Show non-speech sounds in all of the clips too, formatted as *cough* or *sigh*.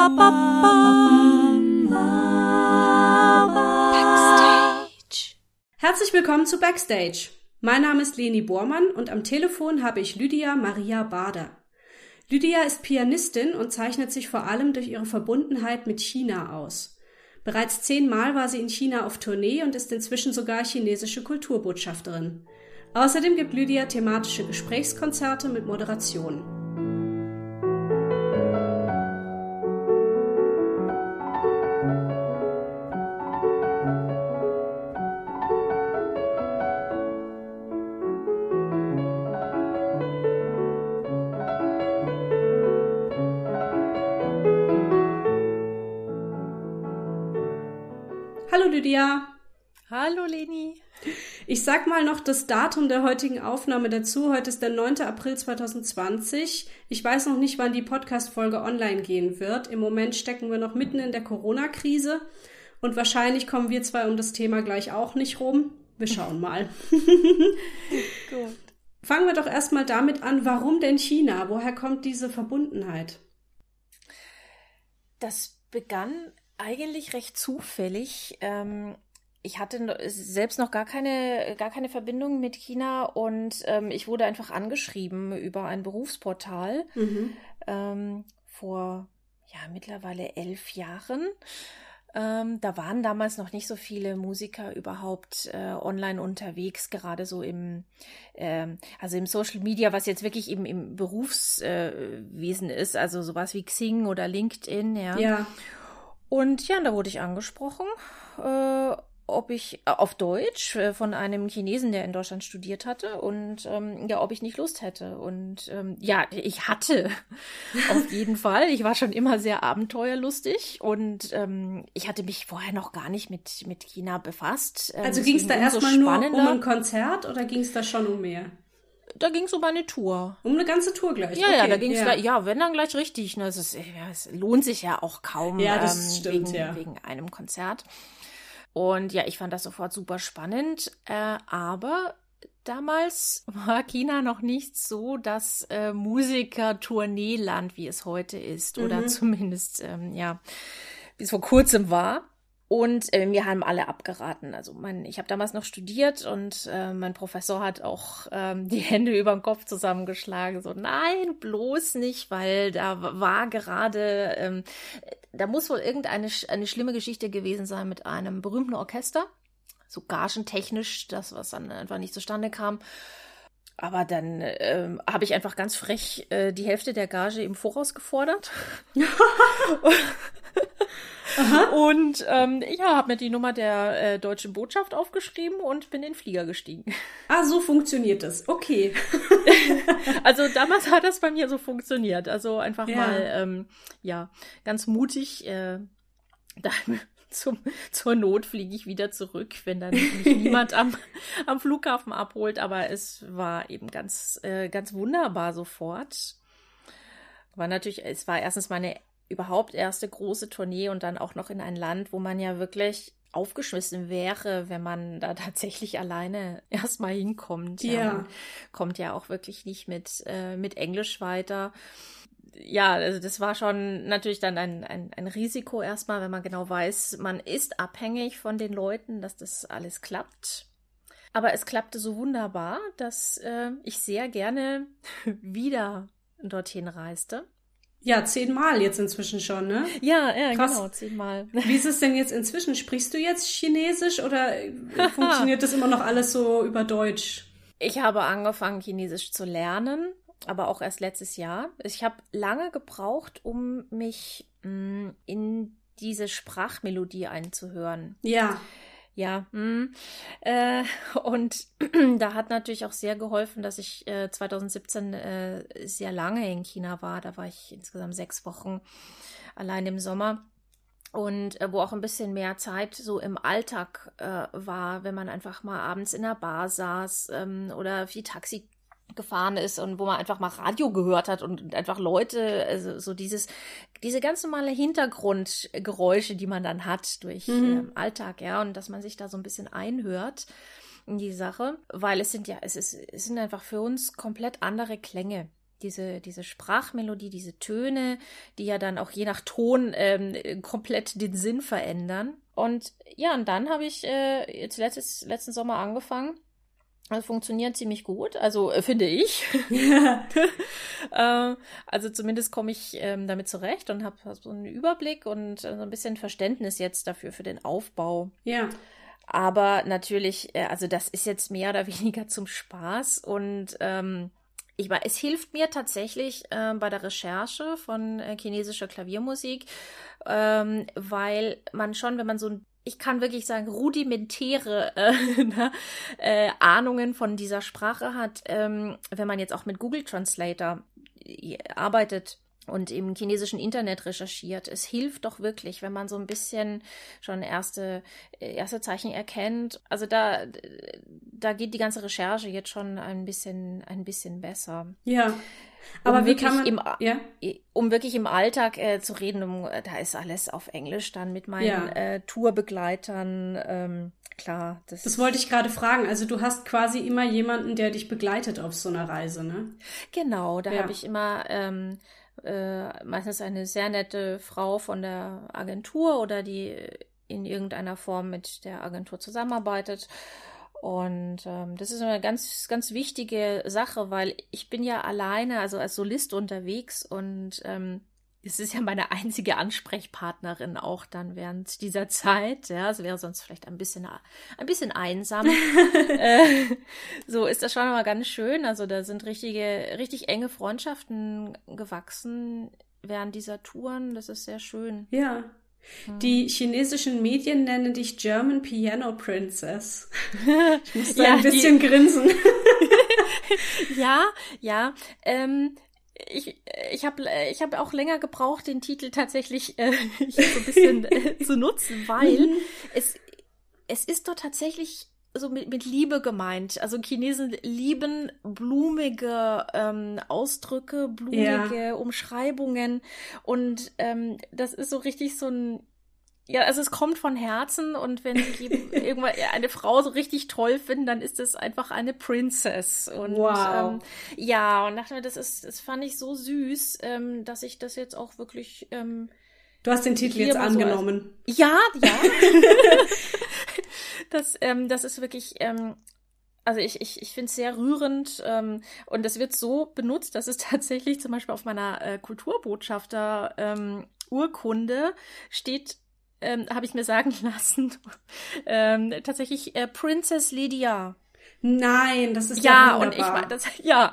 Backstage. Herzlich willkommen zu Backstage. Mein Name ist Leni Bormann und am Telefon habe ich Lydia Maria Bader. Lydia ist Pianistin und zeichnet sich vor allem durch ihre Verbundenheit mit China aus. Bereits zehnmal war sie in China auf Tournee und ist inzwischen sogar chinesische Kulturbotschafterin. Außerdem gibt Lydia thematische Gesprächskonzerte mit Moderation. Lydia. Hallo Leni. Ich sag mal noch das Datum der heutigen Aufnahme dazu. Heute ist der 9. April 2020. Ich weiß noch nicht, wann die Podcast-Folge online gehen wird. Im Moment stecken wir noch mitten in der Corona-Krise und wahrscheinlich kommen wir zwei um das Thema gleich auch nicht rum. Wir schauen mal. *laughs* Gut. Fangen wir doch erstmal damit an, warum denn China? Woher kommt diese Verbundenheit? Das begann eigentlich recht zufällig. Ähm, ich hatte selbst noch gar keine, gar keine Verbindung mit China und ähm, ich wurde einfach angeschrieben über ein Berufsportal mhm. ähm, vor ja mittlerweile elf Jahren. Ähm, da waren damals noch nicht so viele Musiker überhaupt äh, online unterwegs, gerade so im, äh, also im Social Media, was jetzt wirklich im, im Berufswesen äh, ist, also sowas wie Xing oder LinkedIn, ja. Ja. Und ja, da wurde ich angesprochen, äh, ob ich äh, auf Deutsch äh, von einem Chinesen, der in Deutschland studiert hatte, und ähm, ja, ob ich nicht Lust hätte. Und ähm, ja, ich hatte *laughs* auf jeden Fall. Ich war schon immer sehr abenteuerlustig und ähm, ich hatte mich vorher noch gar nicht mit, mit China befasst. Ähm, also ging es da erstmal nur um ein Konzert oder ging es da schon um mehr? Da ging es um eine Tour. Um eine ganze Tour gleich. Ja, okay, ja, da ging es ja. ja, wenn dann gleich richtig. Ne, es, ist, ja, es lohnt sich ja auch kaum ja, das ähm, stimmt, wegen, ja. wegen einem Konzert. Und ja, ich fand das sofort super spannend. Äh, aber damals war China noch nicht so das äh, Musiker-Tourneeland, wie es heute ist. Oder mhm. zumindest, ähm, ja, wie es vor kurzem war. Und äh, mir haben alle abgeraten. Also mein, ich habe damals noch studiert und äh, mein Professor hat auch ähm, *laughs* die Hände über den Kopf zusammengeschlagen. So, nein, bloß nicht, weil da war gerade, ähm, da muss wohl irgendeine eine schlimme Geschichte gewesen sein mit einem berühmten Orchester. So gagentechnisch, das, was dann einfach nicht zustande kam. Aber dann ähm, habe ich einfach ganz frech äh, die Hälfte der Gage im Voraus gefordert. *laughs* *laughs* und ähm, ja, habe mir die Nummer der äh, deutschen Botschaft aufgeschrieben und bin in den Flieger gestiegen. Ah, so funktioniert das. Okay. *laughs* also damals hat das bei mir so funktioniert. Also einfach ja. mal, ähm, ja, ganz mutig. Äh, dann *laughs* zum, zur Not fliege ich wieder zurück, wenn dann mich *laughs* niemand am, am Flughafen abholt. Aber es war eben ganz, äh, ganz wunderbar sofort. War natürlich, es war erstens meine überhaupt erste große Tournee und dann auch noch in ein Land, wo man ja wirklich aufgeschmissen wäre, wenn man da *laughs* tatsächlich alleine erstmal hinkommt. Ja. ja. Man kommt ja auch wirklich nicht mit, äh, mit Englisch weiter ja, also das war schon natürlich dann ein, ein, ein Risiko erstmal, wenn man genau weiß, man ist abhängig von den Leuten, dass das alles klappt. Aber es klappte so wunderbar, dass äh, ich sehr gerne *laughs* wieder dorthin reiste. Ja, zehnmal jetzt inzwischen schon, ne? Ja, ja, Krass. genau, zehnmal. *laughs* Wie ist es denn jetzt inzwischen? Sprichst du jetzt Chinesisch oder *laughs* funktioniert das immer noch alles so über Deutsch? Ich habe angefangen, Chinesisch zu lernen aber auch erst letztes Jahr. Ich habe lange gebraucht, um mich mh, mm, in diese Sprachmelodie einzuhören. Ja. Ja. Mm. Äh, *laughs* und *clears throat* da hat natürlich auch sehr geholfen, dass ich äh, 2017 äh, sehr lange in China war. Da war ich insgesamt sechs Wochen allein im Sommer und äh, wo auch ein bisschen mehr Zeit so im Alltag äh, war, wenn man einfach mal abends in der Bar saß ähm, oder viel Taxi gefahren ist und wo man einfach mal Radio gehört hat und einfach Leute, also so dieses, diese ganz normale Hintergrundgeräusche, die man dann hat durch mhm. äh, Alltag, ja, und dass man sich da so ein bisschen einhört in die Sache, weil es sind ja, es ist, es sind einfach für uns komplett andere Klänge. diese, diese Sprachmelodie, diese Töne, die ja dann auch je nach Ton ähm, komplett den Sinn verändern. Und ja, und dann habe ich äh, jetzt letztes, letzten Sommer angefangen. Das funktioniert ziemlich gut, also äh, finde ich. Ja. *laughs* äh, also zumindest komme ich ähm, damit zurecht und habe so einen Überblick und äh, so ein bisschen Verständnis jetzt dafür für den Aufbau. Ja. Aber natürlich, äh, also das ist jetzt mehr oder *laughs* weniger zum Spaß und ähm, ich meine, es hilft mir tatsächlich äh, bei der Recherche von äh, chinesischer Klaviermusik, ähm, weil man schon, wenn man so ein ich kann wirklich sagen, rudimentäre *laughs* äh, ne, äh, Ahnungen von dieser Sprache hat, ähm, wenn man jetzt auch mit Google Translator äh, arbeitet und im chinesischen Internet recherchiert. Es hilft doch wirklich, wenn man so ein bisschen schon erste, äh, erste Zeichen erkennt. Also da, da geht die ganze Recherche jetzt schon ein bisschen, ein bisschen besser. Ja. Aber um wie kann man, im, ja? um wirklich im Alltag äh, zu reden, um, da ist alles auf Englisch dann mit meinen ja. äh, Tourbegleitern. Ähm, klar, das, das wollte ich gerade fragen. Also du hast quasi immer jemanden, der dich begleitet auf so einer Reise, ne? Genau, da ja. habe ich immer ähm, äh, meistens eine sehr nette Frau von der Agentur oder die in irgendeiner Form mit der Agentur zusammenarbeitet. Und ähm, das ist eine ganz, ganz wichtige Sache, weil ich bin ja alleine, also als Solist unterwegs und ähm, es ist ja meine einzige Ansprechpartnerin auch dann während dieser Zeit. Ja, es wäre sonst vielleicht ein bisschen, ein bisschen einsam. *laughs* äh, so ist das schon mal ganz schön. Also da sind richtige, richtig enge Freundschaften gewachsen während dieser Touren. Das ist sehr schön. Ja, die chinesischen Medien nennen dich German Piano Princess. *laughs* Ich muss da ja, ein bisschen die... grinsen. *laughs* ja, ja. Ähm, ich, ich habe ich hab auch länger gebraucht, den Titel tatsächlich äh, *laughs* so ein bisschen äh, zu nutzen, weil mhm. es, es ist doch tatsächlich so mit, mit Liebe gemeint. Also Chinesen lieben blumige ähm, Ausdrücke, blumige ja. Umschreibungen. Und ähm, das ist so richtig so ein ja, also es kommt von Herzen und wenn sie *laughs* irgendwann eine Frau so richtig toll finden, dann ist es einfach eine Princess. Und wow. ähm, ja, und dachte mir, das ist, das fand ich so süß, ähm, dass ich das jetzt auch wirklich. Ähm, du hast den Titel jetzt angenommen. So als, ja, ja. *laughs* *laughs* das, ähm, das ist wirklich. Ähm, also ich, ich, ich finde es sehr rührend ähm, und es wird so benutzt, dass es *laughs* tatsächlich zum Beispiel auf meiner äh, Kulturbotschafter ähm, Urkunde steht ähm, habe ich mir sagen *laughs* lassen, ähm, tatsächlich äh, Princess Lydia. Nein, das ist ja, ja und ich das *laughs* ja.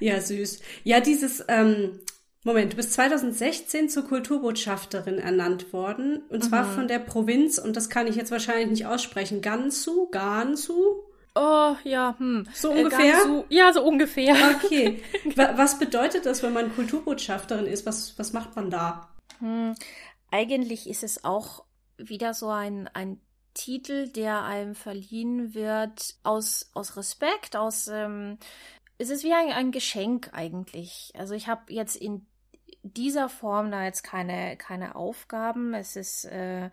ja, süß. Ja, dieses ähm, Moment, du bist 2016 zur Kulturbotschafterin ernannt worden und zwar mhm. von der Provinz und das kann ich jetzt wahrscheinlich nicht aussprechen. Gansu, Gansu. Oh, ja, hm. So äh, ungefähr? Gansu, ja, so ungefähr. Okay. *laughs* Was bedeutet das, wenn man Kulturbotschafterin ist? Was, was macht man da? Hm eigentlich ist es auch wieder so ein, ein Titel, der einem verliehen wird aus, aus Respekt, aus ähm, es ist wie ein, ein Geschenk eigentlich. Also ich habe jetzt in dieser Form da jetzt keine, keine Aufgaben. Es ist, äh,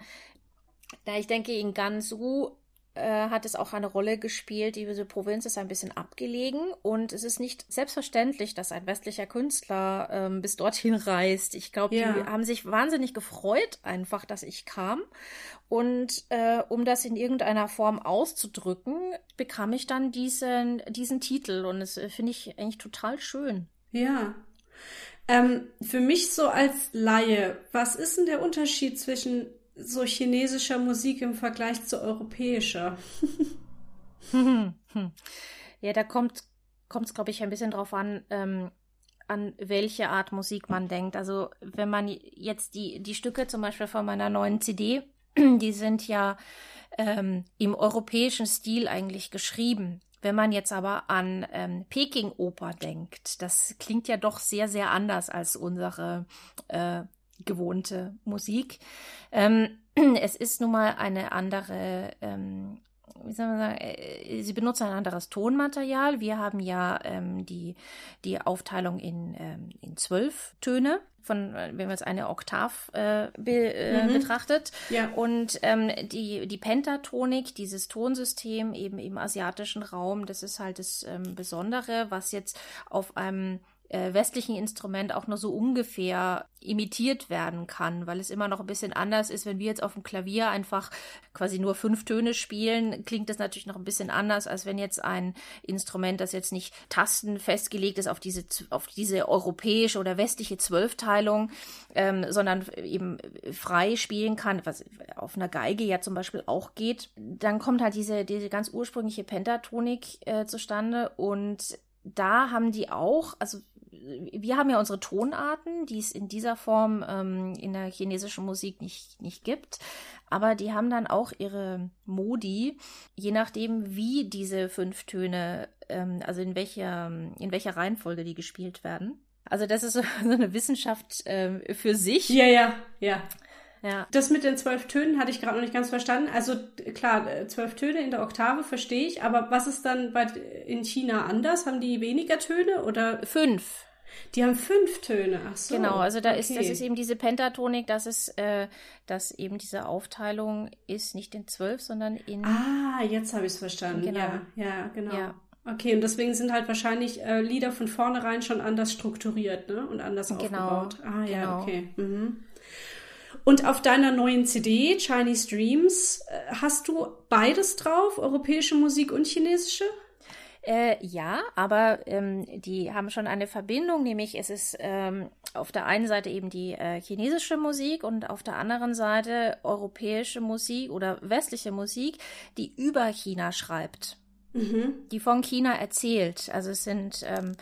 na, ich denke, in Gansu äh, hat es auch eine Rolle gespielt. Diese Provinz ist ein bisschen abgelegen und es ist nicht selbstverständlich, dass ein westlicher Künstler ähm, bis dorthin reist. Ich glaube, ja. die haben sich wahnsinnig gefreut, einfach, dass ich kam. Und äh, um das in irgendeiner Form auszudrücken, bekam ich dann diesen, diesen Titel und das äh, finde ich eigentlich total schön. Ja. Ähm, für mich so als Laie, was ist denn der Unterschied zwischen so chinesischer Musik im Vergleich zu europäischer? *laughs* ja, da kommt kommt es, glaube ich, ein bisschen drauf an, ähm, an welche Art Musik man denkt. Also wenn man jetzt die, die Stücke zum Beispiel von meiner neuen CD, *clears throat* die sind ja ähm, im europäischen Stil eigentlich geschrieben. Wenn man jetzt aber an ähm, Peking-Oper denkt, das klingt ja doch sehr, sehr anders als unsere äh, gewohnte Musik. Ähm, *clears throat* es ist nun mal eine andere, ähm, wie soll man sagen, äh, sie benutzen ein anderes Tonmaterial. Wir haben ja ähm, die, die Aufteilung in, ähm, in zwölf Töne von, äh, wenn man jetzt eine Oktav äh, be, äh, mhm. betrachtet. Ja. Und ähm, die, die Pentatonik, dieses Tonsystem eben im asiatischen Raum, das ist halt das ähm, Besondere, was jetzt auf einem äh, westlichen Instrument auch nur so ungefähr imitiert werden kann, weil es immer noch ein bisschen anders ist, wenn wir jetzt auf dem Klavier einfach quasi nur fünf Töne spielen, klingt das natürlich noch ein bisschen anders, als wenn jetzt ein Instrument, das jetzt nicht Tasten festgelegt ist auf diese, auf diese europäische oder westliche Zwölfteilung, ähm, sondern eben frei spielen kann, was auf einer Geige ja zum Beispiel auch geht. Dann kommt halt diese, diese ganz ursprüngliche Pentatonik äh, zustande und da haben die auch, also wir haben ja unsere Tonarten, die es in dieser Form ähm, in der chinesischen Musik nicht, nicht gibt. Aber die haben dann auch ihre Modi, je nachdem, wie diese fünf Töne, ähm, also in welcher, in welcher Reihenfolge die gespielt werden. Also das ist *laughs* so, eine Wissenschaft äh, für sich. Ja, ja, ja. Ja. Das mit den zwölf Tönen hatte ich gerade noch nicht ganz verstanden. Also klar, äh, zwölf Töne in der Oktave verstehe ich, aber was ist dann bei, in China anders? Haben die weniger Töne oder? Fünf. Die haben fünf Töne, ach so. Genau, also da okay. ist, das ist eben diese Pentatonik, das ist, äh, dass eben diese Aufteilung ist nicht in zwölf, sondern in. Ah, jetzt habe ich es verstanden. Genau. Ja, ja, genau. Ja. Okay, und deswegen sind halt wahrscheinlich äh, Lieder von vornherein schon anders strukturiert, ne? Und anders genau, aufgebaut. Ah, ja, genau. okay. Mhm. Und auf deiner neuen CD, Chinese Dreams, äh, hast du beides drauf, europäische Musik und chinesische? Äh, ja, aber ähm, die haben schon eine Verbindung, nämlich es ist ähm, auf der einen Seite eben die äh, chinesische Musik und auf der anderen Seite europäische Musik oder westliche Musik, die über China schreibt, mhm. die von China erzählt. Also es sind ähm,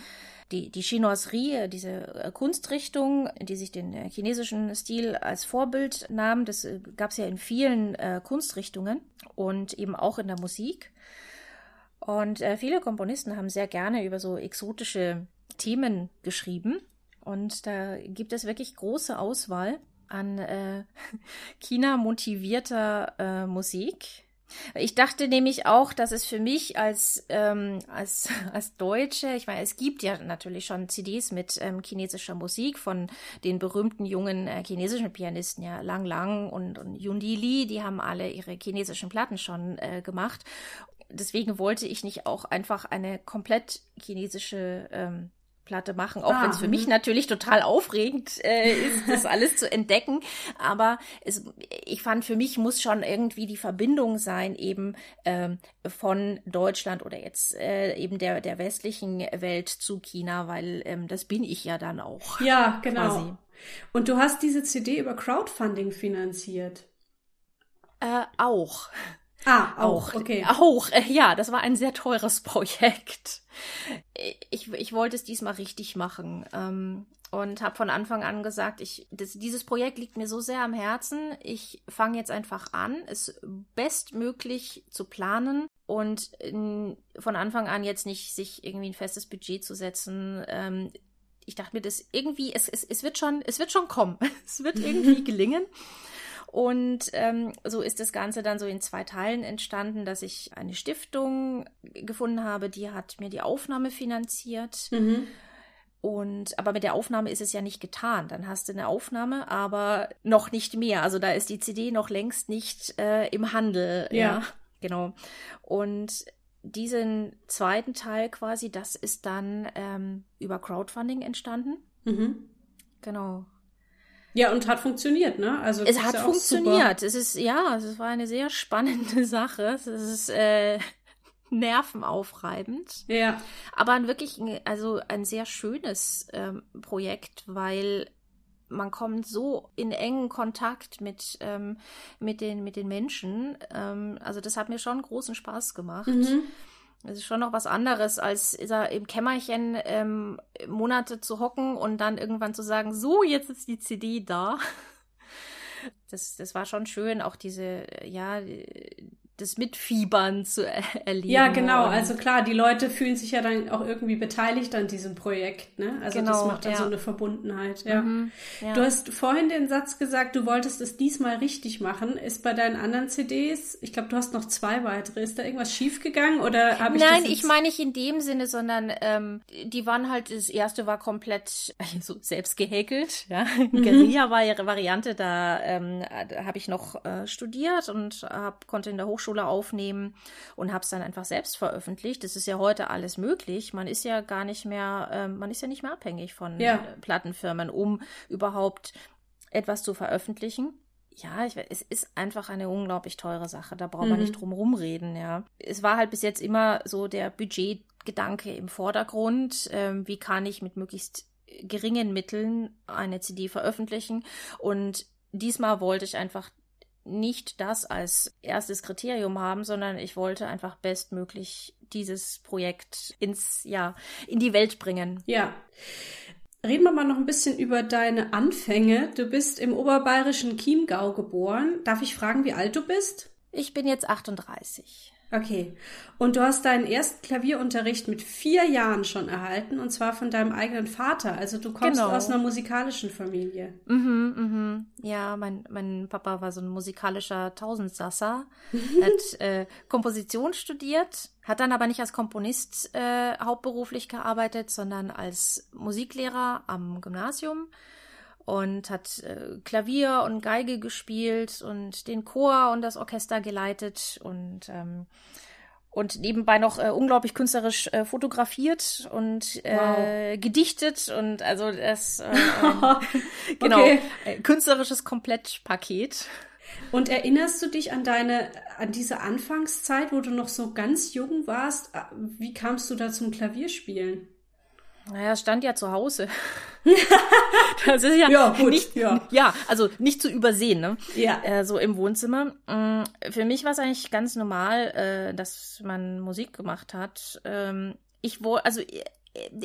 die, die Chinoiserie, diese äh, Kunstrichtung, die sich den äh, chinesischen Stil als Vorbild nahm, das äh, gab es ja in vielen äh, Kunstrichtungen und eben auch in der Musik. Und äh, viele Komponisten haben sehr gerne über so exotische Themen geschrieben. Und da gibt es wirklich große Auswahl an äh, *laughs* China motivierter äh, Musik. Ich dachte nämlich auch, dass es für mich als, ähm, als, *laughs* als Deutsche, ich meine, es gibt ja natürlich schon CDs mit ähm, chinesischer Musik von den berühmten jungen äh, chinesischen Pianisten, ja, Lang Lang und, und Yundi Li, die haben alle ihre chinesischen Platten schon äh, gemacht. Deswegen wollte ich nicht auch einfach eine komplett chinesische ähm, Platte machen, auch ah, wenn es für mich mhm. natürlich total aufregend äh, ist, *laughs* das alles zu entdecken. Aber es, ich fand, für mich muss schon irgendwie die Verbindung sein, eben ähm, von Deutschland oder jetzt äh, eben der, der westlichen Welt zu China, weil ähm, das bin ich ja dann auch. Ja, genau. Quasi. Und du hast diese CD über Crowdfunding finanziert. Äh, auch. Ah, auch, okay. Auch, äh, ja, das war ein sehr teures *laughs* Projekt. Ich, ich wollte es diesmal richtig machen ähm, und habe von Anfang an gesagt, ich, das, dieses Projekt liegt mir so sehr am Herzen. Ich fange jetzt einfach an, es bestmöglich zu planen und in, von Anfang an jetzt nicht sich irgendwie ein festes Budget zu setzen. Ähm, ich dachte mir, das irgendwie, es, es, es wird schon, es wird schon kommen. *laughs* es wird irgendwie *laughs* gelingen. Und ähm, so ist das Ganze dann so in zwei Teilen entstanden, dass ich eine Stiftung gefunden habe, die hat mir die Aufnahme finanziert. Mhm. Und aber mit der Aufnahme ist es ja nicht getan. Dann hast du eine Aufnahme, aber noch nicht mehr. Also da ist die CD noch längst nicht äh, im Handel. Ja. ja. Genau. Und diesen zweiten Teil quasi, das ist dann ähm, über Crowdfunding entstanden. Mhm. Genau. Ja, und hat funktioniert, ne? Also es hat ja funktioniert. Es ist ja, es war eine sehr spannende *laughs* Sache. Es ist äh, *laughs* nervenaufreibend. Ja. Aber ein wirklich, also ein sehr schönes ähm, Projekt, weil man kommt so in engen Kontakt mit ähm, mit den mit den Menschen. Ähm, also das hat mir schon großen Spaß gemacht. Mhm. Es ist schon noch was anderes, als im Kämmerchen ähm, Monate zu hocken und dann irgendwann zu sagen, so, jetzt ist die CD da. *laughs* Das, das war schon schön, auch diese, ja, das Mitfiebern zu er erleben. Ja, genau. Also klar, die Leute fühlen sich ja dann auch irgendwie beteiligt an diesem Projekt. Ne? Also genau, das macht dann ja. so eine Verbundenheit. Ja. Mhm, ja. Du hast vorhin den Satz gesagt, du wolltest es diesmal richtig machen. Ist bei deinen anderen CDs, ich glaube, du hast noch zwei weitere. Ist da irgendwas schiefgegangen oder habe ich Nein, ich meine nicht in dem Sinne, sondern ähm, die waren halt, das erste war komplett *laughs* so selbst gehäkelt. Ja? Mhm. *laughs* Guerilla war ihre Variante, da, ähm, habe ich noch äh, studiert und hab, konnte in der Hochschule Hochschule aufnehmen und habe es dann einfach selbst veröffentlicht. Das ist ja heute alles möglich. Man ist ja gar nicht mehr, äh, man ist ja nicht mehr abhängig von ja. Plattenfirmen, um überhaupt etwas zu veröffentlichen. Ja, ich, es ist einfach eine unglaublich teure Sache. Da braucht man mhm. nicht drum rumreden, ja. Es war halt bis jetzt immer so der Budgetgedanke im Vordergrund. Ähm, wie kann ich mit möglichst geringen Mitteln eine CD veröffentlichen? Und diesmal wollte ich einfach nicht das als erstes Kriterium haben, sondern ich wollte einfach bestmöglich dieses Projekt ins, ja, in die Welt bringen. Ja. Reden wir mal noch ein bisschen über deine Anfänge. Du bist im oberbayerischen Chiemgau geboren. Darf ich fragen, wie alt du bist? Ich bin jetzt 38. Okay. Und du hast deinen ersten Klavierunterricht mit vier Jahren schon erhalten, und zwar von deinem eigenen Vater. Also du kommst genau. aus einer musikalischen Familie. Mhm, mhm. Ja, mein, mein Papa war so ein musikalischer Tausendsasser, hat äh, Komposition studiert, hat dann aber nicht als Komponist äh, hauptberuflich gearbeitet, sondern als Musiklehrer am Gymnasium und hat äh, Klavier und Geige gespielt und den Chor und das Orchester geleitet und ähm, und nebenbei noch äh, unglaublich künstlerisch äh, fotografiert und äh, wow. gedichtet und also das *laughs* äh, äh, genau okay. äh, künstlerisches Komplettpaket. Und erinnerst du dich an deine an diese Anfangszeit, wo du noch so ganz jung warst? Wie kamst du da zum Klavierspielen? Naja, stand ja zu Hause. *laughs* das ist ja, ja, gut, nicht, ja. ja, also nicht zu übersehen, ne? Ja. Äh, so im Wohnzimmer. Mm, für mich war es eigentlich ganz normal, äh, dass man Musik gemacht hat. Ähm, ich wollte, also äh,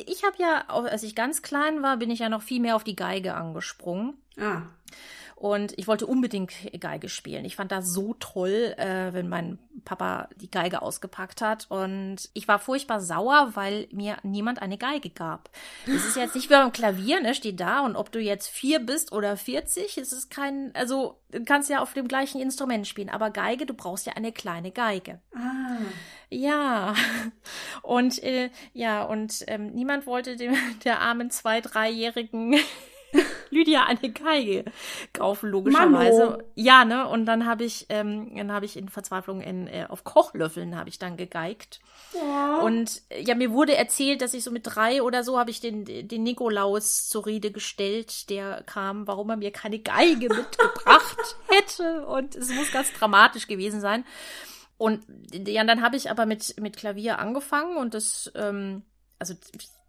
ich habe ja, als ich ganz klein war, bin ich ja noch viel mehr auf die Geige angesprungen. Ah. Und ich wollte unbedingt Geige spielen. Ich fand das so toll, äh, wenn mein Papa die Geige ausgepackt hat. Und ich war furchtbar sauer, weil mir niemand eine Geige gab. Es ist jetzt nicht wie beim Klavier, ne? Steht da und ob du jetzt vier bist oder 40, es ist kein, also du kannst ja auf dem gleichen Instrument spielen. Aber Geige, du brauchst ja eine kleine Geige. Ah. Ja, und äh, ja, und ähm, niemand wollte dem der armen zwei, dreijährigen Lydia eine Geige kaufen, logischerweise. Mano. Ja, ne? Und dann habe ich, ähm, dann habe ich in Verzweiflung in, äh, auf Kochlöffeln habe ich dann gegeigt. Ja. Und äh, ja, mir wurde erzählt, dass ich so mit drei oder so habe ich den, den Nikolaus zur Rede gestellt, der kam, warum er mir keine Geige *laughs* mitgebracht hätte. Und es muss ganz dramatisch gewesen sein. Und ja, dann habe ich aber mit, mit Klavier angefangen und das, ähm, also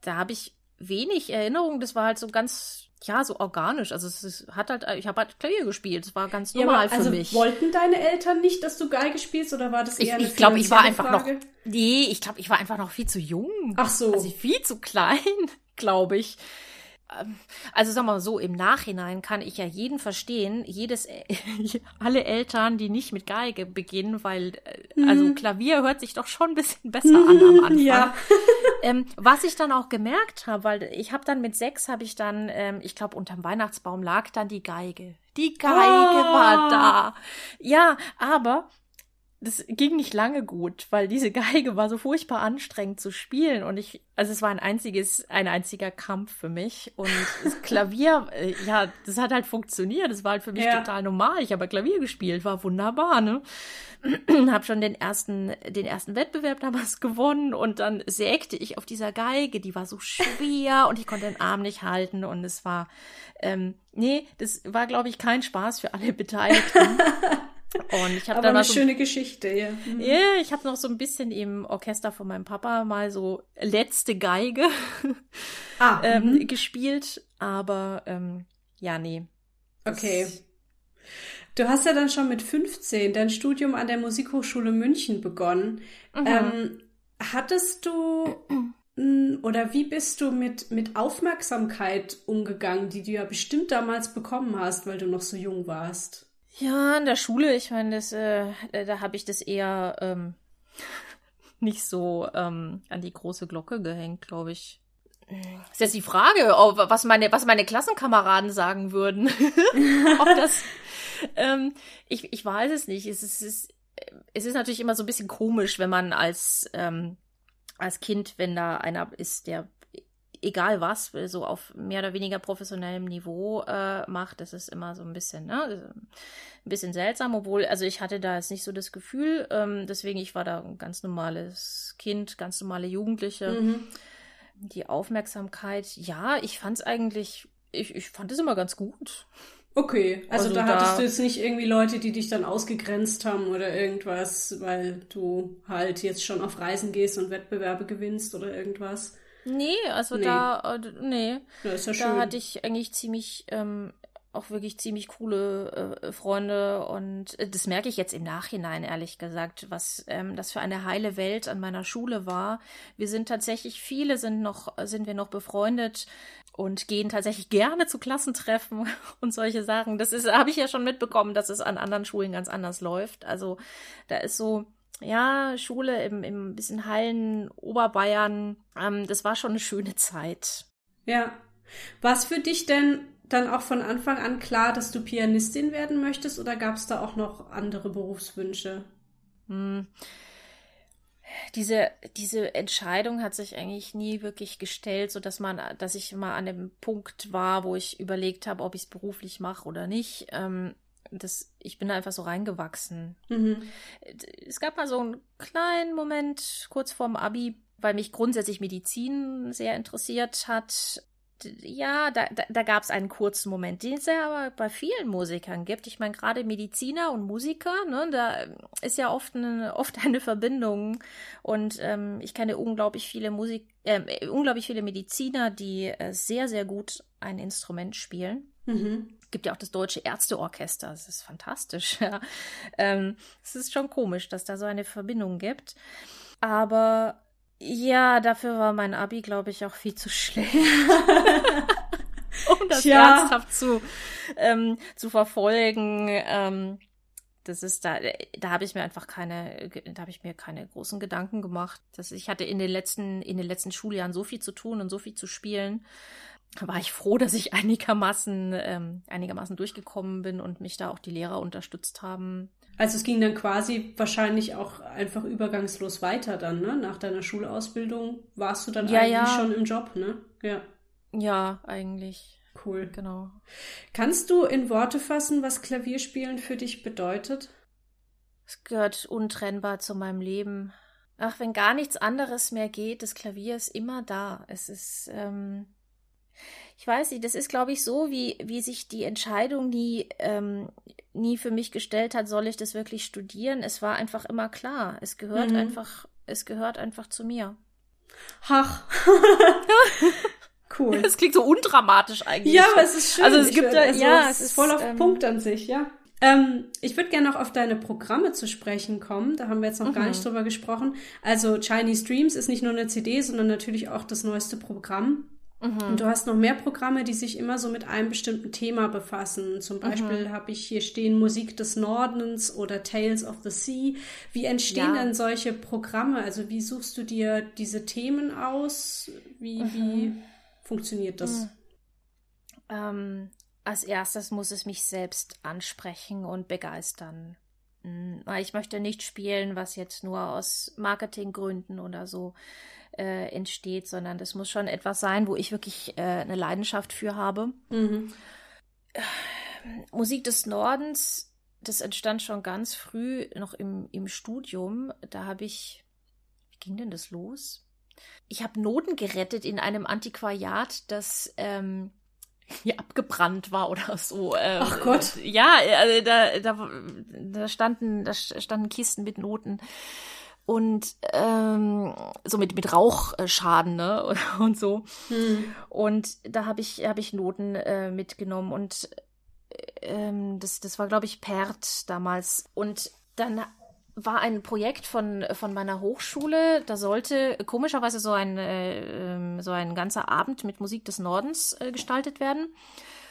da habe ich wenig Erinnerung. Das war halt so ganz ja, so organisch. Also es ist, hat halt, ich habe halt Klavier gespielt. Das war ganz normal ja, also mich. Wollten deine Eltern nicht, dass du Geige spielst oder war das eher ich, ich glaube, ich war einfach Frage? noch. Nee, ich glaube, ich war einfach noch viel zu jung. Ach so. Also viel zu klein, *laughs* glaube ich. Ähm, also sagen wir mal so, im Nachhinein kann ich ja jeden verstehen, jedes, *laughs* alle Eltern, die nicht mit Geige beginnen, weil, äh, also mhm. Klavier hört sich doch schon ein bisschen besser an am Anfang. Ja. *laughs* ähm, was ich dann auch gemerkt habe, weil ich habe dann mit sechs, habe ich dann, ähm, ich glaube, unterm Weihnachtsbaum lag dann die Geige. Die Geige oh. war da. Ja, aber das ging nicht lange gut, weil diese Geige war so furchtbar anstrengend zu spielen und ich, also es war ein einziges, ein einziger Kampf für mich und das *laughs* Klavier, äh, ja, das hat halt funktioniert, das war halt für mich ja. total normal. Ich habe Klavier gespielt, war wunderbar, ne? *clears throat* hab schon den ersten, den ersten Wettbewerb damals gewonnen und dann sägte ich auf dieser Geige, die war so schwer und ich konnte den Arm nicht halten und es war, ähm, nee, das war glaube ich kein Spaß für alle *laughs* Beteiligten. Und ich habe dann eine so, schöne Geschichte, ja. Mhm. Yeah, ich habe noch so ein bisschen im Orchester von meinem Papa mal so letzte Geige ah, *laughs* ähm, mhm. gespielt, aber ähm, ja, nee. Okay. Du hast ja dann schon mit 15 dein Studium an der Musikhochschule München begonnen. Mhm. Ähm, hattest du oder wie bist du mit, mit Aufmerksamkeit umgegangen, die du ja bestimmt damals bekommen hast, weil du noch so jung warst? Ja, in der Schule, ich meine, das, äh, da habe ich das eher ähm, *laughs* nicht so ähm, an die große Glocke gehängt, glaube ich. Ist jetzt die Frage, ob, was meine, was meine Klassenkameraden sagen würden. *laughs* ob das, ähm, ich, ich weiß es nicht. Es ist, es ist, es ist natürlich immer so ein bisschen komisch, wenn man als, ähm, als Kind, wenn da einer ist, der egal was, so auf mehr oder weniger professionellem Niveau äh, macht, das ist immer so ein bisschen, ne, ein bisschen seltsam, obwohl, also ich hatte da jetzt nicht so das Gefühl, ähm, deswegen, ich war da ein ganz normales Kind, ganz normale Jugendliche. Mhm. Die Aufmerksamkeit, ja, ich fand es eigentlich, ich, ich fand es immer ganz gut. Okay, also, also da, da hattest du jetzt nicht irgendwie Leute, die dich dann ausgegrenzt haben oder irgendwas, weil du halt jetzt schon auf Reisen gehst und Wettbewerbe gewinnst oder irgendwas. Nee, also nee. da, äh, nee. Ja, ist ja da schön. hatte ich eigentlich ziemlich, ähm, auch wirklich ziemlich coole äh, Freunde und äh, das merke ich jetzt im Nachhinein, ehrlich gesagt, was ähm, das für eine heile Welt an meiner Schule war. Wir sind tatsächlich, viele sind noch, sind wir noch befreundet und gehen tatsächlich gerne zu Klassentreffen *laughs* und solche Sachen. Das ist, habe ich ja schon mitbekommen, dass es an anderen Schulen ganz anders läuft. Also da ist so, ja, Schule im, im bisschen Hallen, Oberbayern, ähm, das war schon eine schöne Zeit. Ja. Was für dich denn dann auch von Anfang an klar, dass du Pianistin werden möchtest oder gab es da auch noch andere Berufswünsche? Hm. Diese, diese Entscheidung hat sich eigentlich nie wirklich gestellt, so dass man, dass ich mal an dem Punkt war, wo ich überlegt habe, ob ich es beruflich mache oder nicht. Ähm, das, ich bin da einfach so reingewachsen. Mhm. Es gab mal so einen kleinen Moment kurz vorm Abi, weil mich grundsätzlich Medizin sehr interessiert hat. Ja, da, da, da gab es einen kurzen Moment, den es ja aber bei vielen Musikern gibt. Ich meine, gerade Mediziner und Musiker, ne, da ist ja oft eine, *laughs* oft eine Verbindung. Und ähm, ich kenne unglaublich viele Musik, äh, unglaublich viele Mediziner, die äh, sehr, sehr gut ein Instrument spielen. Mhm gibt ja auch das Deutsche Ärzteorchester. Das ist fantastisch. *laughs* Ja. Ähm, es ist schon komisch, dass da so eine Verbindung gibt. Aber ja, dafür war mein Abi, glaube ich, auch viel zu schlecht. *laughs* um das Tja. ernsthaft zu, ähm, zu verfolgen. Ähm, das ist da, da habe ich mir einfach keine, da habe ich mir keine großen Gedanken gemacht. Das, ich hatte in den letzten, in den letzten Schuljahren so viel zu tun und so viel zu spielen war ich froh, *laughs* dass ich einigermaßen, ähm, einigermaßen durchgekommen bin und mich da auch die Lehrer unterstützt haben. Also es ging dann quasi wahrscheinlich auch einfach übergangslos weiter dann, ne? Nach deiner Schulausbildung warst du dann ja, eigentlich ja. schon im Job, ne? Ja. Ja, eigentlich. Cool. Genau. Kannst du in Worte fassen, was Klavierspielen für dich bedeutet? Es gehört untrennbar zu meinem Leben. Ach, wenn gar nichts anderes mehr geht, das Klavier ist immer da. Es ist, ähm, ich weiß nicht, das ist, glaube ich, so, wie, wie sich die Entscheidung nie, ähm, nie für mich gestellt hat, soll ich das wirklich studieren? Es war einfach immer klar. Es gehört mhm. einfach, es gehört einfach zu mir. Ach. *laughs* cool. Es klingt so undramatisch eigentlich. Ja, aber es ist schön. Also es gibt da, also ja, es ist voll auf ähm, Punkt an sich, ja. Ähm, ich würde gerne noch auf deine Programme zu sprechen kommen. Da haben wir jetzt noch mhm. gar nicht drüber gesprochen. Also Chinese Dreams ist nicht nur eine CD, sondern natürlich auch das neueste Programm. Mhm. Und du hast noch mehr Programme, die sich immer so mit einem bestimmten Thema befassen. Zum mhm. Beispiel mhm. habe ich hier stehen Musik des Nordens oder Tales of the Sea. Wie entstehen ja. denn solche Programme? Also wie suchst du dir diese Themen aus? Wie, mhm. wie funktioniert das? Mhm. Ähm, als erstes muss es mich selbst ansprechen und begeistern. Mhm. Ich möchte nicht spielen, was jetzt nur aus Marketinggründen oder so äh, entsteht, sondern das muss schon etwas sein, wo ich wirklich äh, eine Leidenschaft für habe. Mhm. Äh, Musik des Nordens, das entstand schon ganz früh, noch im, im Studium. Da habe ich, wie ging denn das los? Ich habe Noten gerettet in einem Antiquariat, das ähm, *laughs* hier abgebrannt war oder so. Ähm, Ach Gott. Ja, also da, da, da standen, da standen Kisten mit Noten und ähm, so mit mit Rauchschaden ne *laughs* und so. Hm. und da habe ich habe ich Noten äh, mitgenommen und ähm, das das war glaube ich Pert damals. Und dann war ein Projekt von von meiner Hochschule. Da sollte komischerweise so ein äh, ähm, so ein ganzer Abend mit Musik des Nordens äh, gestaltet werden.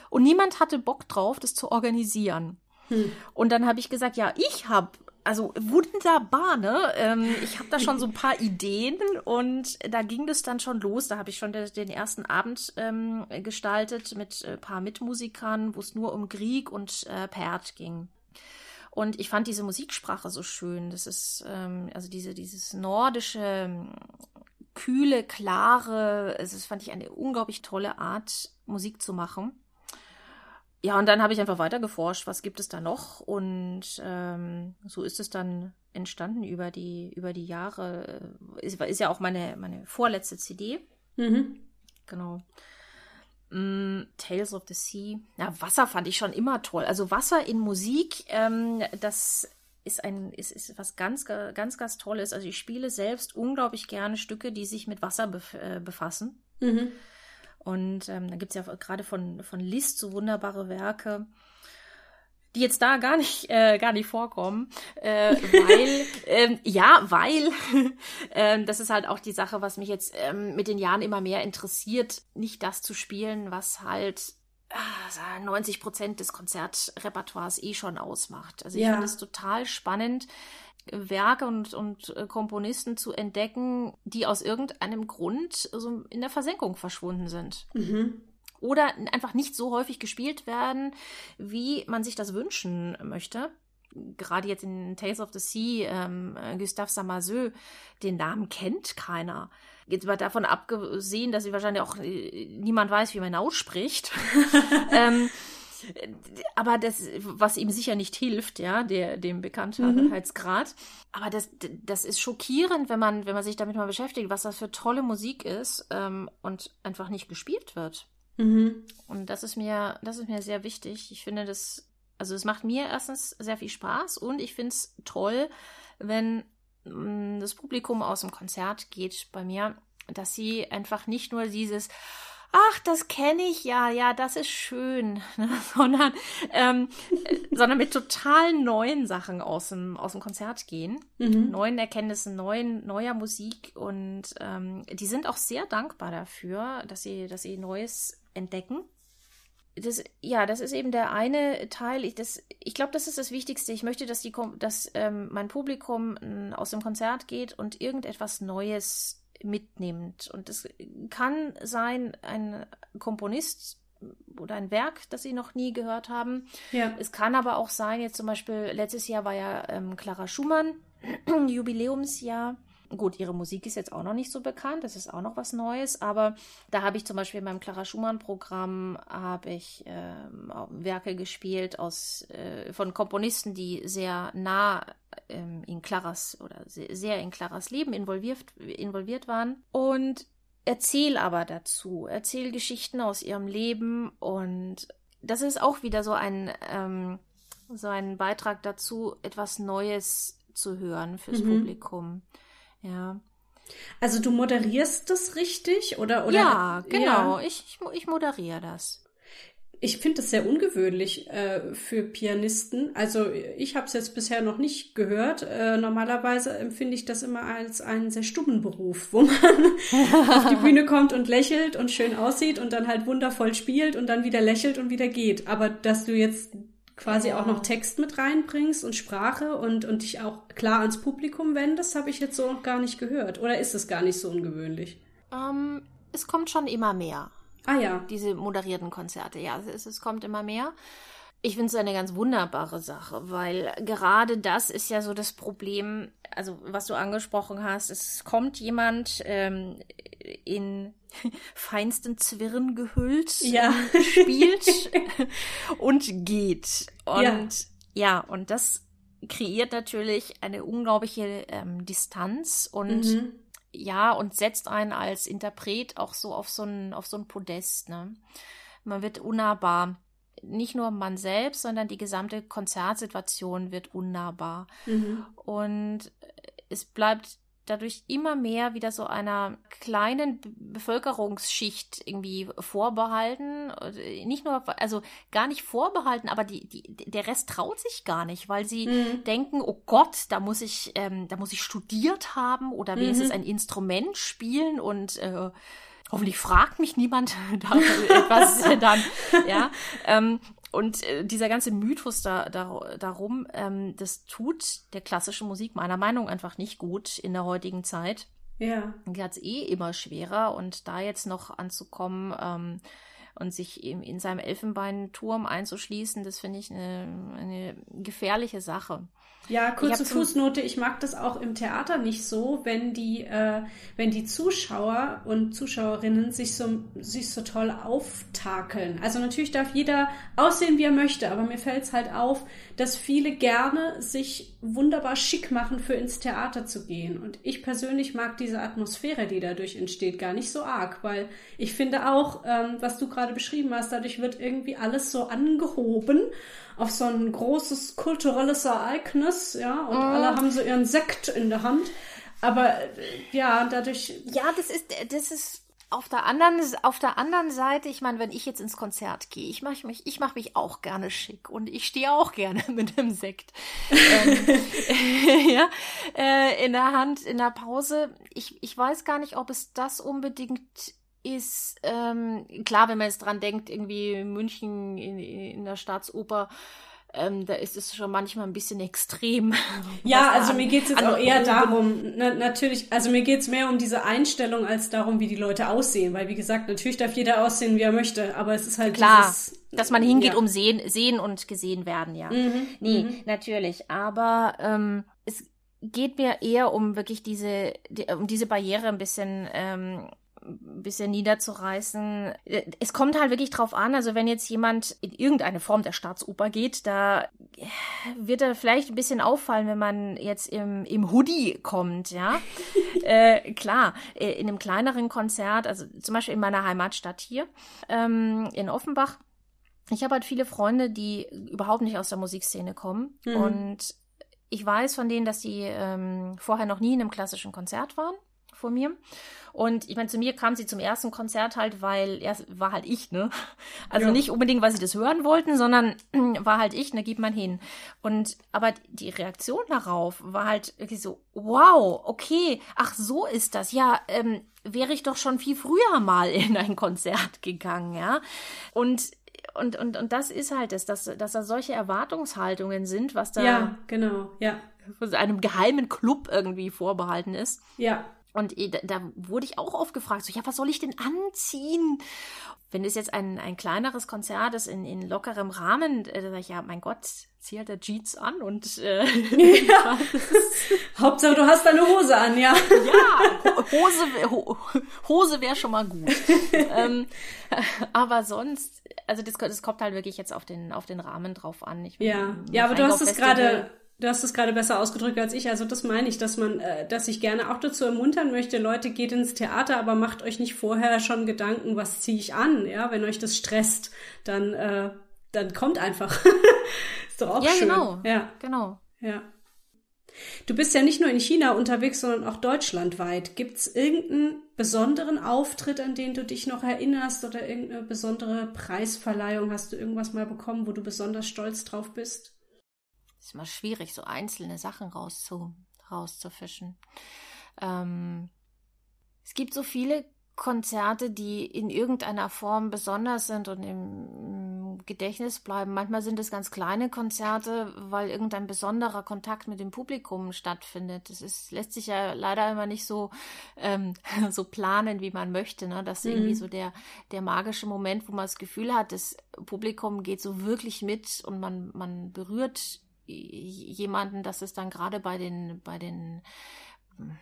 Und niemand hatte Bock drauf das zu organisieren. Hm. Und dann habe ich gesagt, ja, ich habe also wunderbar, ne? Ähm, ich habe da schon so ein paar Ideen und da ging das dann schon los. Da habe ich schon den ersten Abend ähm, gestaltet mit ein äh, paar Mitmusikern, wo es nur um Grieg und äh, Perd ging. Und ich fand diese Musiksprache so schön. Das ist ähm, also diese dieses nordische kühle, klare. Also das fand ich eine unglaublich tolle Art Musik zu machen ja, und dann habe ich einfach weiter geforscht, was gibt es da noch? Und ähm, so ist es dann entstanden über die, über die Jahre. Ist, ist ja auch meine, meine vorletzte CD. Mhm. Genau. Mm, Tales of the Sea. Ja, Wasser fand ich schon immer toll. Also Wasser in Musik, ähm, das ist ein, ist, ist was ganz, ganz, ganz Tolles. Also ich spiele selbst unglaublich gerne Stücke, die sich mit Wasser bef äh, befassen. Mhm. Und ähm, da gibt es ja gerade von, von Liszt so wunderbare Werke, die jetzt da gar nicht, äh, gar nicht vorkommen, äh, weil, *laughs* ähm, ja, weil, *laughs* äh, das ist halt auch die Sache, was mich jetzt ähm, mit den Jahren immer mehr interessiert, nicht das zu spielen, was halt 90 ah, Prozent des Konzertrepertoires eh schon ausmacht. Also ich ja. finde es total spannend, Werke und, und äh, Komponisten zu entdecken, die aus irgendeinem Grund so in der Versenkung verschwunden sind. Mhm. Oder einfach nicht so häufig gespielt werden, wie man sich das wünschen möchte. Gerade jetzt in Tales of the Sea, ähm, Gustave Samasseux, den Namen kennt keiner. Jetzt mal davon abgesehen, dass sie wahrscheinlich auch äh, niemand weiß, wie man ausspricht. *laughs* ähm, aber das, was ihm sicher nicht hilft, ja, der, dem Bekanntheitsgrad. Mhm. Aber das, das ist schockierend, wenn man, wenn man sich damit mal beschäftigt, was das für tolle Musik ist ähm, und einfach nicht gespielt wird. Mhm. Und das ist mir, das ist mir sehr wichtig. Ich finde das, also es macht mir erstens sehr viel Spaß und ich finde es toll, wenn mh, mm, das Publikum aus dem Konzert geht bei mir, dass sie einfach nicht nur dieses ach, das kenne ich ja, ja, das ist schön, *laughs* ne? sondern, ähm, äh, sondern mit total neuen Sachen aus dem, aus dem Konzert gehen, mhm. neuen Erkenntnissen, neuen, neuer Musik und ähm, die sind auch sehr dankbar dafür, dass sie, dass sie Neues entdecken. Das, ja, das ist eben der eine Teil. Ich, das, ich glaube, das ist das Wichtigste. Ich möchte, dass, die, dass ähm, mein Publikum aus dem Konzert geht und irgendetwas Neues mitnimmt. Und es kann sein, ein Komponist oder ein Werk, das Sie noch nie gehört haben. Ja. Es kann aber auch sein, jetzt zum Beispiel, letztes Jahr war ja ähm, Clara Schumann, *clears throat* Jubiläumsjahr. Gut, ihre Musik ist jetzt auch noch nicht so bekannt, das ist auch noch was Neues, aber da habe ich zum Beispiel in meinem Clara Schumann-Programm habe ich ähm, Werke gespielt aus äh, von Komponisten, die sehr nah ähm, in Claras oder sehr in Claras Leben involviert, involviert waren. Und erzähl aber dazu, erzähl Geschichten aus ihrem Leben und das ist auch wieder so ein, ähm, so ein Beitrag dazu, etwas Neues zu hören fürs mhm. Publikum. Ja. Also du moderierst das richtig oder? oder ja, genau. Ja. Ich, ich, ich moderiere das. Ich finde das sehr ungewöhnlich äh, für Pianisten. Also ich habe es jetzt bisher noch nicht gehört. Äh, normalerweise empfinde ich das immer als einen sehr stummen Beruf, wo man *laughs* auf die Bühne kommt und lächelt und schön aussieht und dann halt wundervoll spielt und dann wieder lächelt und wieder geht. Aber dass du jetzt quasi auch noch Text mit reinbringst und Sprache und, und dich auch klar ans Publikum wendest, habe ich jetzt so noch gar nicht gehört. Oder ist es gar nicht so ungewöhnlich? Ähm, es kommt schon immer mehr. Ah ja. Diese moderierten Konzerte, ja, es, es kommt immer mehr. Ich finde es eine ganz wunderbare Sache, weil gerade das ist ja so das Problem, also was du angesprochen hast, es kommt jemand ähm, in *laughs* feinsten Zwirren gehüllt, ja. spielt *laughs* und geht. Und ja. ja, und das kreiert natürlich eine unglaubliche ähm, Distanz und mhm ja, und setzt einen als Interpret auch so auf so ein, auf so ein Podest, ne? Man wird unnahbar. Nicht nur man selbst, sondern die gesamte Konzertsituation wird unnahbar. Mhm. Und es bleibt dadurch immer mehr wieder so einer kleinen Bevölkerungsschicht irgendwie vorbehalten. Nicht nur, also gar nicht vorbehalten, aber die, die, der Rest traut sich gar nicht, weil sie mhm. denken, oh Gott, da muss ich, ähm, da muss ich studiert haben oder wenigstens mhm. ein Instrument spielen und äh, hoffentlich fragt mich niemand *laughs* da *laughs* etwas dann, ja. Ähm, und äh, dieser ganze Mythos da, da, darum, ähm, das tut der klassischen Musik meiner Meinung nach einfach nicht gut in der heutigen Zeit. Ja. Die hat es eh immer schwerer und da jetzt noch anzukommen ähm, und sich eben in seinem Elfenbeinturm einzuschließen, das finde ich eine, eine gefährliche Sache. Ja, kurze ich Fußnote. Ich mag das auch im Theater nicht so, wenn die, äh, wenn die Zuschauer und Zuschauerinnen sich so, sich so toll auftakeln. Also natürlich darf jeder aussehen, wie er möchte, aber mir fällt es halt auf, dass viele gerne sich wunderbar schick machen, für ins Theater zu gehen. Und ich persönlich mag diese Atmosphäre, die dadurch entsteht, gar nicht so arg, weil ich finde auch, ähm, was du gerade beschrieben hast, dadurch wird irgendwie alles so angehoben auf so ein großes kulturelles Ereignis, ja, und oh. alle haben so ihren Sekt in der Hand. Aber äh, ja, dadurch. Ja, das ist, das ist auf der anderen, auf der anderen Seite, ich meine, wenn ich jetzt ins Konzert gehe, ich mache mich, ich mache mich auch gerne schick und ich stehe auch gerne *laughs* mit einem Sekt ähm, *laughs* ja, äh, in der Hand in der Pause. Ich, ich weiß gar nicht, ob es das unbedingt ist ähm, klar, wenn man jetzt dran denkt, irgendwie München in, in der Staatsoper, ähm, da ist es schon manchmal ein bisschen extrem. *laughs* Ja, also mir geht es jetzt auch eher darum, na, natürlich, also mir geht es mehr um diese Einstellung als darum, wie die Leute aussehen, weil wie gesagt, natürlich darf jeder aussehen, wie er möchte, aber es ist halt klar, dieses, dass man hingeht, ja. um sehen, sehen und gesehen werden, ja. Mhm, nee, mhm. natürlich, aber ähm, es geht mir eher um wirklich diese, die, um diese Barriere ein bisschen ähm, ein bisschen niederzureißen. Es kommt halt wirklich drauf an, also wenn jetzt jemand in irgendeine Form der Staatsoper geht, da wird er vielleicht ein bisschen auffallen, wenn man jetzt im, im Hoodie kommt, ja. *laughs* äh, klar, äh, in einem kleineren Konzert, also zum Beispiel in meiner Heimatstadt hier, ähm, in Offenbach, ich habe halt viele Freunde, die überhaupt nicht aus der Musikszene kommen mhm. und ich weiß von denen, dass die ähm, vorher noch nie in einem klassischen Konzert waren vor mir. Und ich meine, zu mir kam sie zum ersten Konzert halt, weil er war halt ich, ne? *laughs* Also ja. nicht unbedingt, weil sie das hören wollten, sondern *clears throat* war halt ich, ne, gib mal hin. Und aber die Reaktion darauf war halt wirklich so, wow, okay, ach so ist das. Ja, ähm, wäre ich doch schon viel früher mal *laughs* in ein Konzert gegangen, ja. Und und, und, und das ist halt es, dass, dass da solche Erwartungshaltungen sind, was da ja, genau, ja. einem geheimen Club irgendwie vorbehalten ist. Ja. Und da, da wurde ich auch oft gefragt, so, ja, was soll ich denn anziehen? Wenn es jetzt ein, ein kleineres Konzert ist in, in lockerem Rahmen, äh, da sage ich, ja, mein Gott, zieh halt der Jeans an und äh, *laughs* *laughs* ja. *laughs* Hauptsache du hast deine Hose an, ja. Ja, Hose, Ho, Hose wäre schon mal gut. ähm, aber sonst, also das, das kommt halt wirklich jetzt auf den, auf den Rahmen drauf an. Ich, ja, ja, aber du hast es gerade Du hast es gerade besser ausgedrückt als ich. Also das meine ich, dass man, äh, dass ich gerne auch dazu ermuntern möchte, Leute, geht ins Theater, aber macht euch nicht vorher schon Gedanken, was ziehe ich an, ja, wenn euch das stresst, dann, äh, dann kommt einfach. *laughs* ist doch auch ja, schön. Genau. Ja, genau. Ja. Du bist ja nicht nur in China unterwegs, sondern auch deutschlandweit. Gibt's irgendeinen besonderen Auftritt, an den du dich noch erinnerst oder irgendeine besondere Preisverleihung? Hast du irgendwas mal bekommen, wo du besonders stolz drauf bist? Ist immer schwierig, so einzelne Sachen rauszu, rauszufischen. Ähm, es gibt so viele Konzerte, die in irgendeiner Form besonders sind und im Gedächtnis bleiben. Manchmal sind es ganz kleine Konzerte, weil irgendein besonderer Kontakt mit dem Publikum stattfindet. Das ist, lässt sich ja leider immer nicht so, ähm, *laughs* so planen, wie man möchte. Ne? Das ist mhm. irgendwie so der, der magische Moment, wo man das Gefühl hat, das Publikum geht so wirklich mit und man, man berührt jemanden, dass es dann gerade bei den, bei den hm,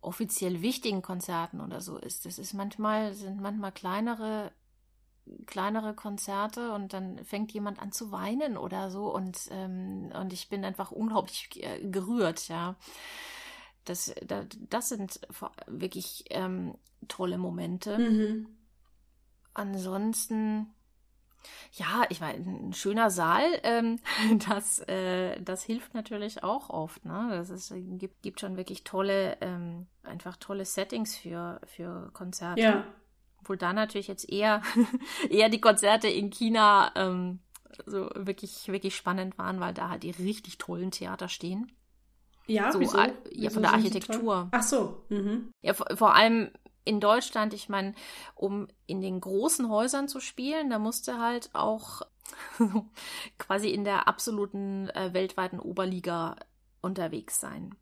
offiziell wichtigen Konzerten oder so ist. Das ist manchmal, sind manchmal kleinere, kleinere Konzerte und dann fängt jemand an zu weinen oder so und, ähm, und ich bin einfach unglaublich äh, gerührt, ja. Das, das, das sind wirklich ähm, tolle Momente. Mhm. Ansonsten ja, ich meine, ein schöner Saal, ähm, *laughs* das, äh, das hilft natürlich auch oft. Ne? Das ist, gibt, gibt schon wirklich tolle, ähm, einfach tolle Settings für, für Konzerte. Ja. Obwohl da natürlich jetzt eher, *laughs* eher die Konzerte in China ähm, so wirklich, wirklich spannend waren, weil da halt die richtig tollen Theater stehen. Ja, so, wieso? Ja, wieso von der Architektur. Ach so. Mhm. Ja, vor, vor allem in Deutschland, ich meine, um in den großen Häusern zu spielen, da musste halt auch *laughs* quasi in der absoluten äh, weltweiten Oberliga unterwegs sein.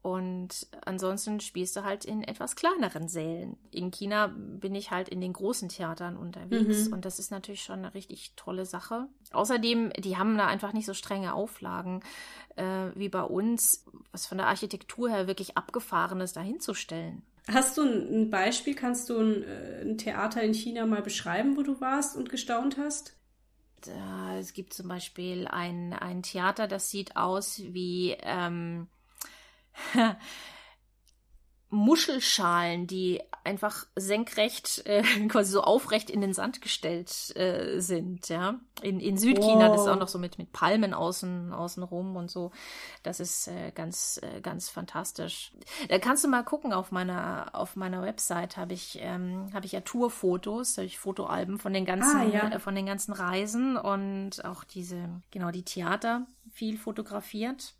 Und ansonsten spielst du halt in etwas kleineren Sälen. In China bin ich halt in den großen Theatern unterwegs mhm. und das ist natürlich schon eine richtig tolle Sache. Außerdem, die haben da einfach nicht so strenge Auflagen äh, wie bei uns, was von der Architektur her wirklich abgefahren ist, dahinzustellen. Hast du ein Beispiel? Kannst du ein, äh, ein Theater in China mal beschreiben, wo du warst und gestaunt hast? es gibt zum Beispiel ein, ein Theater, das sieht aus wie ähm, *laughs* Muschelschalen, die einfach senkrecht, äh, *laughs* quasi so aufrecht in den Sand gestellt äh, sind, ja. In, in Südchina, oh. das ist auch noch so mit, mit Palmen außen, außen rum und so. Das ist äh, ganz, äh, ganz fantastisch. Da kannst du mal gucken, auf meiner, auf meiner Website habe ich, ähm, habe ich ja Tourfotos, habe ich Fotoalben von den ganzen, ah, ja. äh, von den ganzen Reisen und auch diese, genau, die Theater viel fotografiert.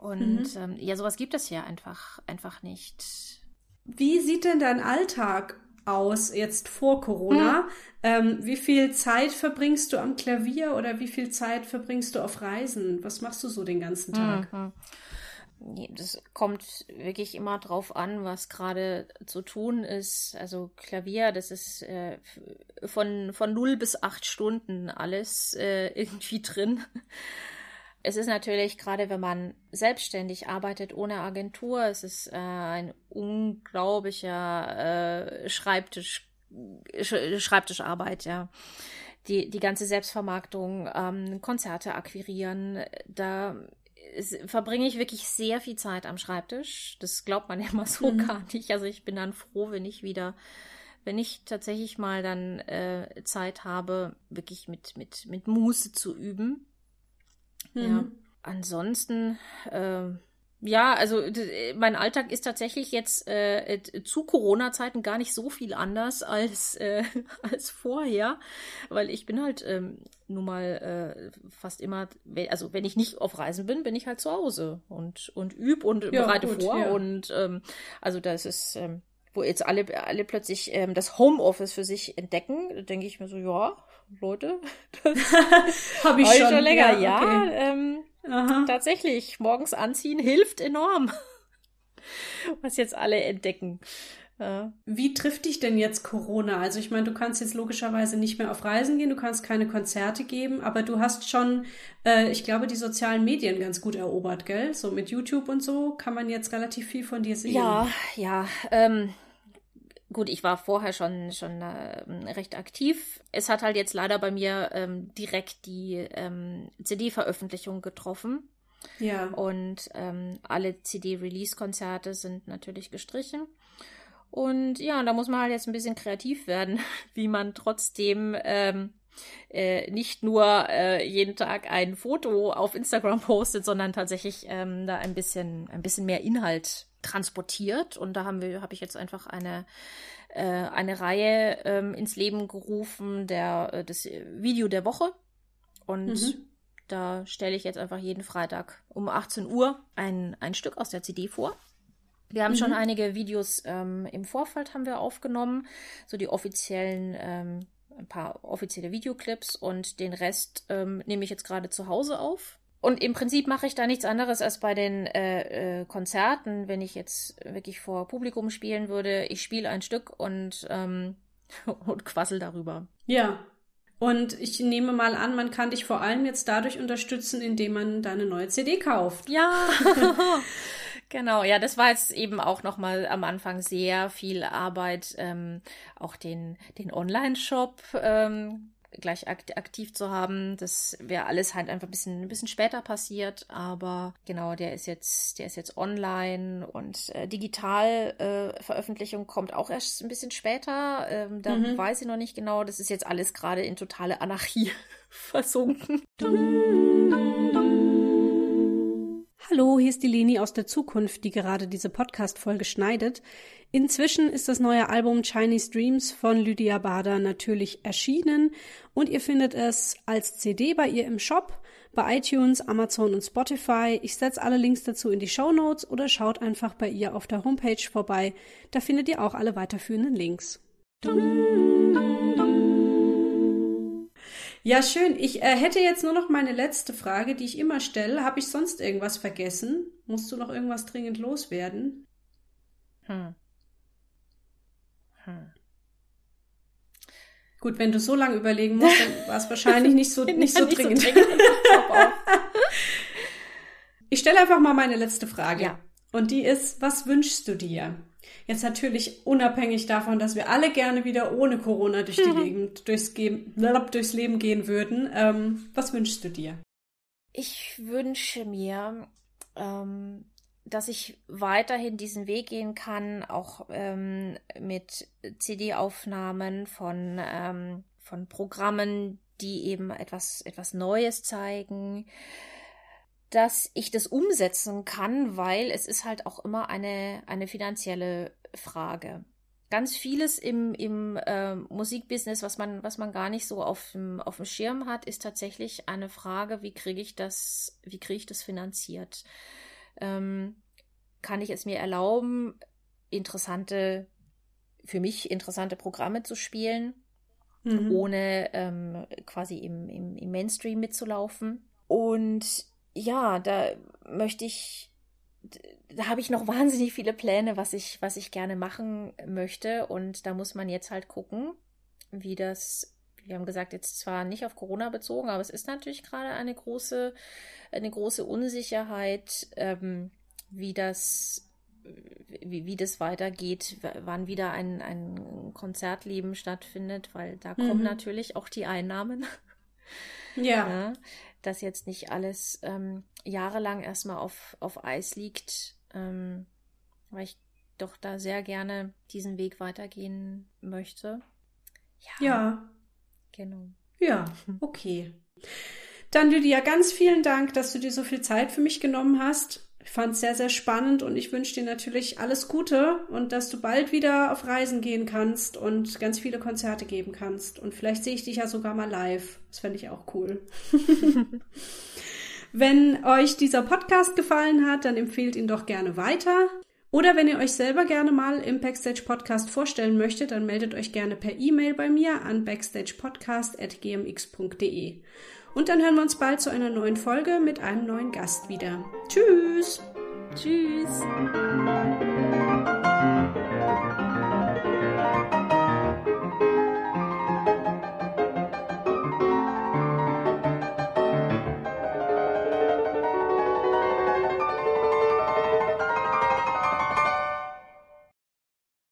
Und mhm. ähm, ja, sowas gibt es ja einfach, einfach nicht. Wie sieht denn dein Alltag aus jetzt vor Corona? Hm. Ähm, wie viel Zeit verbringst du am Klavier oder wie viel Zeit verbringst du auf Reisen? Was machst du so den ganzen Tag? Mhm. Das kommt wirklich immer drauf an, was gerade zu tun ist. Also Klavier, das ist äh, von, von 0 bis 8 Stunden alles äh, *laughs* irgendwie drin. Es ist natürlich, gerade wenn man selbstständig arbeitet, ohne Agentur, es ist äh, ein unglaublicher äh, Schreibtisch, Sch Schreibtischarbeit, ja. Die, die ganze Selbstvermarktung, ähm, Konzerte akquirieren, da ist, verbringe ich wirklich sehr viel Zeit am Schreibtisch. Das glaubt man ja *laughs* immer so mhm. gar nicht. Also ich bin dann froh, wenn ich wieder wenn ich tatsächlich mal dann äh, Zeit habe, wirklich mit, mit, mit Muße zu üben. Mhm. Ja. Ansonsten, äh, ja, also mein Alltag ist tatsächlich jetzt äh, zu Corona-Zeiten gar nicht so viel anders als, äh, *laughs* als vorher, weil ich bin halt ähm, nun mal äh, fast immer, also wenn ich nicht auf Reisen bin, bin ich halt zu Hause und, und üb und ja, bereite gut, vor ja. und ähm, also das ist, ähm, wo jetzt alle, alle plötzlich ähm, das Homeoffice für sich entdecken, denke ich mir so, ja, Leute, *laughs* das habe ich, schon, schon länger, ja. ja okay. ähm, tatsächlich, morgens anziehen hilft enorm. *laughs* Was jetzt alle entdecken. Ja. Wie trifft dich denn jetzt Corona? Also ich meine, du kannst jetzt logischerweise nicht mehr auf Reisen gehen, du kannst keine Konzerte geben, aber du hast schon, äh, ich glaube, die sozialen Medien ganz gut erobert, gell? So mit YouTube und so kann man jetzt relativ viel von dir sehen. Ja, ja. Ähm, Gut, ich war vorher schon, schon äh, recht aktiv. Es hat halt jetzt leider bei mir ähm, direkt die ähm, CD-Veröffentlichung getroffen. Ja. Und ähm, alle CD-Release-Konzerte sind natürlich gestrichen. Und ja, da muss man halt jetzt ein bisschen kreativ werden, *laughs* wie man trotzdem ähm, äh, nicht nur äh, jeden Tag ein Foto auf Instagram *laughs* postet, sondern tatsächlich ähm, da ein bisschen, ein bisschen mehr Inhalt transportiert. Und da haben wir, habe ich jetzt einfach eine, äh, eine Reihe ähm, ins Leben gerufen, der, äh, das Video der Woche. Und mhm. da stelle ich jetzt einfach jeden Freitag um 18 Uhr ein, ein Stück aus der CD vor. Wir haben mhm. schon einige Videos ähm, im Vorfeld haben wir aufgenommen, so die offiziellen, ähm, ein paar offizielle Videoclips und den Rest ähm, nehme ich jetzt gerade zu Hause auf. Und im Prinzip mache ich da nichts anderes als bei den äh, äh, Konzerten, wenn ich jetzt wirklich vor Publikum spielen würde. Ich spiele ein Stück und, ähm, *laughs* und quassel darüber. Ja. Und ich nehme mal an, man kann dich vor allem jetzt dadurch unterstützen, indem man deine neue CD kauft. Ja. *laughs* *laughs* Genau, ja, das war jetzt eben auch nochmal am Anfang sehr viel Arbeit, ähm, auch den, den Online-Shop ähm, gleich aktiv zu haben. Das wäre alles halt einfach ein bisschen, ein bisschen später passiert, aber genau, der ist jetzt, der ist jetzt online und äh, digital äh, Veröffentlichung kommt auch erst ein bisschen später. Ähm, da mhm. weiß ich noch nicht genau. Das ist jetzt alles gerade in totale Anarchie *laughs* versunken. Hallo, hier ist die Leni aus der Zukunft, die gerade diese Podcast-Folge schneidet. Inzwischen ist das neue Album Chinese Dreams von Lydia Bader natürlich erschienen und ihr findet es als CD bei ihr im Shop, bei iTunes, Amazon und Spotify. Ich setze alle Links dazu in die Show Notes oder schaut einfach bei ihr auf der Homepage vorbei. Da findet ihr auch alle weiterführenden Links. Ja, schön. Ich äh, hätte jetzt nur noch meine letzte Frage, die ich immer stelle. Habe ich sonst irgendwas vergessen? Musst du noch irgendwas dringend loswerden? Hm. Hm. Gut, wenn du so lange überlegen musst, dann war es *laughs* wahrscheinlich *laughs* nicht so, nicht so nicht dringend. So dringend. *laughs* ich stelle einfach mal meine letzte Frage. Ja. Und die ist, was wünschst du dir? Jetzt natürlich unabhängig davon, dass wir alle gerne wieder ohne Corona durch die Leben, durchs, durchs, Leben gehen würden. Ähm, was wünschst du dir? Ich wünsche mir, ähm, dass ich weiterhin diesen Weg gehen kann, auch ähm, mit CD-Aufnahmen von, ähm, von Programmen, die eben etwas, etwas Neues zeigen, dass ich das umsetzen kann, weil es ist halt auch immer eine, eine finanzielle Frage. Ganz vieles im, im äh, Musikbusiness, was man, was man gar nicht so auf dem, auf dem Schirm hat, ist tatsächlich eine Frage, wie kriege ich das, wie kriege ich das finanziert? Ähm, kann ich es mir erlauben, interessante, für mich interessante Programme zu spielen, mhm. ohne ähm, quasi im, im, im Mainstream mitzulaufen? Und ja, da möchte ich, da habe ich noch *laughs* wahnsinnig viele Pläne, was ich, was ich gerne machen möchte. Und da muss man jetzt halt gucken, wie das, wir haben gesagt, jetzt zwar nicht auf Corona bezogen, aber es ist natürlich gerade eine große, eine große Unsicherheit, ähm, wie das wie, wie das weitergeht, wann wieder ein, ein Konzertleben stattfindet, weil da kommen mhm. natürlich auch die Einnahmen. Ja. *laughs* ja dass jetzt nicht alles ähm, jahrelang erstmal auf, auf Eis liegt, ähm, weil ich doch da sehr gerne diesen Weg weitergehen möchte. Ja. ja. Genau. Ja, okay. Dann, Lydia, ganz vielen Dank, dass du dir so viel Zeit für mich genommen hast. Ich fand es sehr, sehr spannend und ich wünsche dir natürlich alles Gute und dass du bald wieder auf Reisen gehen kannst und ganz viele Konzerte geben kannst. Und vielleicht sehe ich dich ja sogar mal live. Das fände ich auch cool. *laughs* wenn euch dieser Podcast gefallen hat, dann empfehlt ihn doch gerne weiter. Oder wenn ihr euch selber gerne mal im Backstage Podcast vorstellen möchtet, dann meldet euch gerne per E-Mail bei mir an backstagepodcast.gmx.de. Und dann hören wir uns bald zu einer neuen Folge mit einem neuen Gast wieder. Tschüss! Tschüss!